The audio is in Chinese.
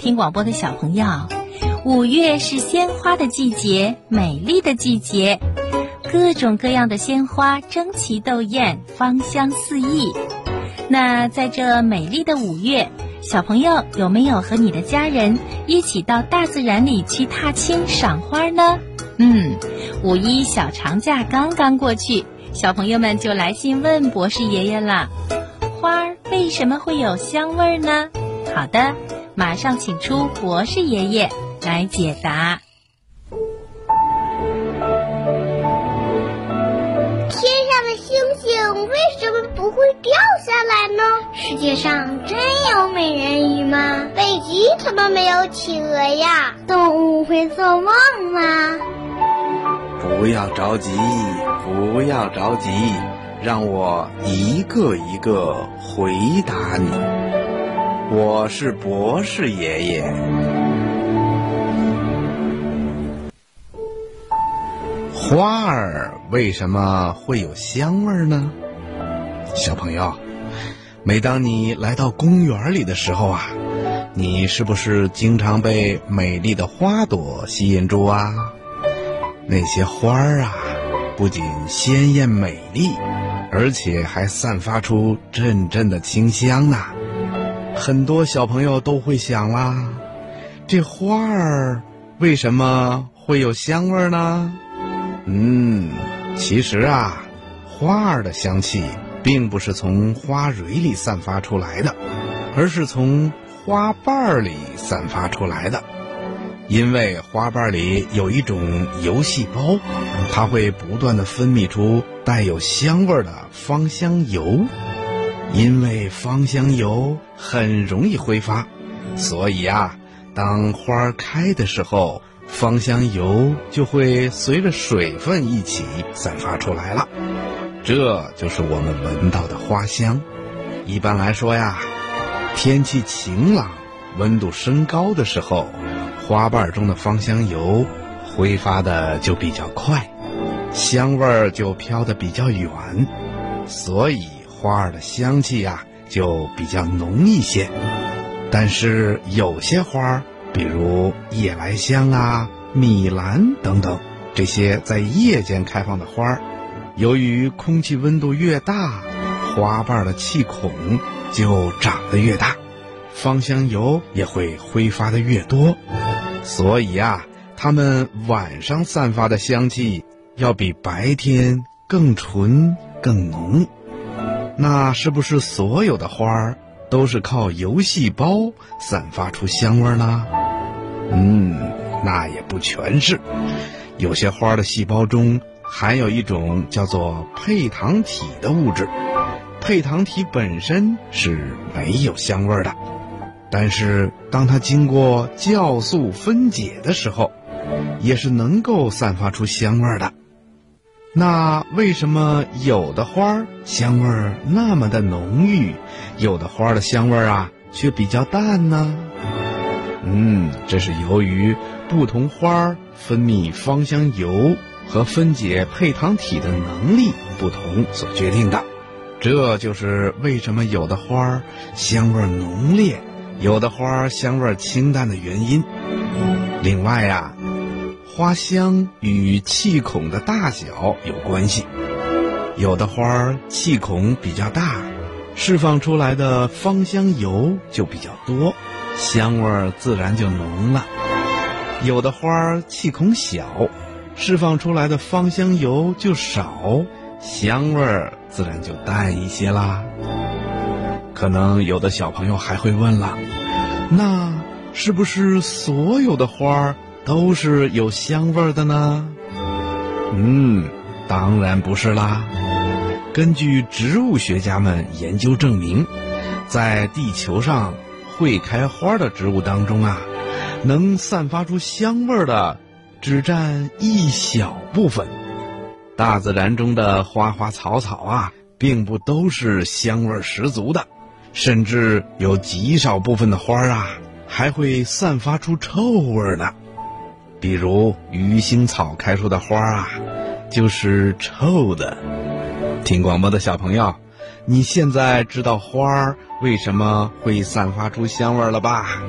听广播的小朋友，五月是鲜花的季节，美丽的季节，各种各样的鲜花争奇斗艳，芳香四溢。那在这美丽的五月，小朋友有没有和你的家人一起到大自然里去踏青赏花呢？嗯，五一小长假刚刚过去，小朋友们就来信问博士爷爷了：花儿为什么会有香味儿呢？好的。马上请出博士爷爷来解答。天上的星星为什么不会掉下来呢？世界上真有美人鱼吗？北极怎么没有企鹅呀？动物会做梦吗？不要着急，不要着急，让我一个一个回答你。我是博士爷爷。花儿为什么会有香味呢？小朋友，每当你来到公园里的时候啊，你是不是经常被美丽的花朵吸引住啊？那些花儿啊，不仅鲜艳美丽，而且还散发出阵阵的清香呢。很多小朋友都会想啦，这花儿为什么会有香味呢？嗯，其实啊，花儿的香气并不是从花蕊里散发出来的，而是从花瓣儿里散发出来的。因为花瓣里有一种油细胞，它会不断的分泌出带有香味的芳香油。因为芳香油很容易挥发，所以啊，当花开的时候，芳香油就会随着水分一起散发出来了。这就是我们闻到的花香。一般来说呀，天气晴朗、温度升高的时候，花瓣中的芳香油挥发的就比较快，香味儿就飘得比较远，所以。花儿的香气呀，就比较浓一些。但是有些花儿，比如夜来香啊、米兰等等，这些在夜间开放的花儿，由于空气温度越大，花瓣的气孔就长得越大，芳香油也会挥发的越多。所以啊，它们晚上散发的香气要比白天更纯、更浓。那是不是所有的花儿都是靠油细胞散发出香味呢？嗯，那也不全是。有些花的细胞中含有一种叫做配糖体的物质，配糖体本身是没有香味的，但是当它经过酵素分解的时候，也是能够散发出香味的。那为什么有的花香味儿那么的浓郁，有的花的香味儿啊却比较淡呢？嗯，这是由于不同花儿分泌芳香油和分解配糖体的能力不同所决定的。这就是为什么有的花儿香味浓烈，有的花儿香味清淡的原因。另外呀。花香与气孔的大小有关系，有的花儿气孔比较大，释放出来的芳香油就比较多，香味儿自然就浓了；有的花儿气孔小，释放出来的芳香油就少，香味儿自然就淡一些啦。可能有的小朋友还会问了，那是不是所有的花儿？都是有香味的呢？嗯，当然不是啦。根据植物学家们研究证明，在地球上会开花的植物当中啊，能散发出香味的只占一小部分。大自然中的花花草草啊，并不都是香味十足的，甚至有极少部分的花啊，还会散发出臭味呢。比如鱼腥草开出的花啊，就是臭的。听广播的小朋友，你现在知道花儿为什么会散发出香味了吧？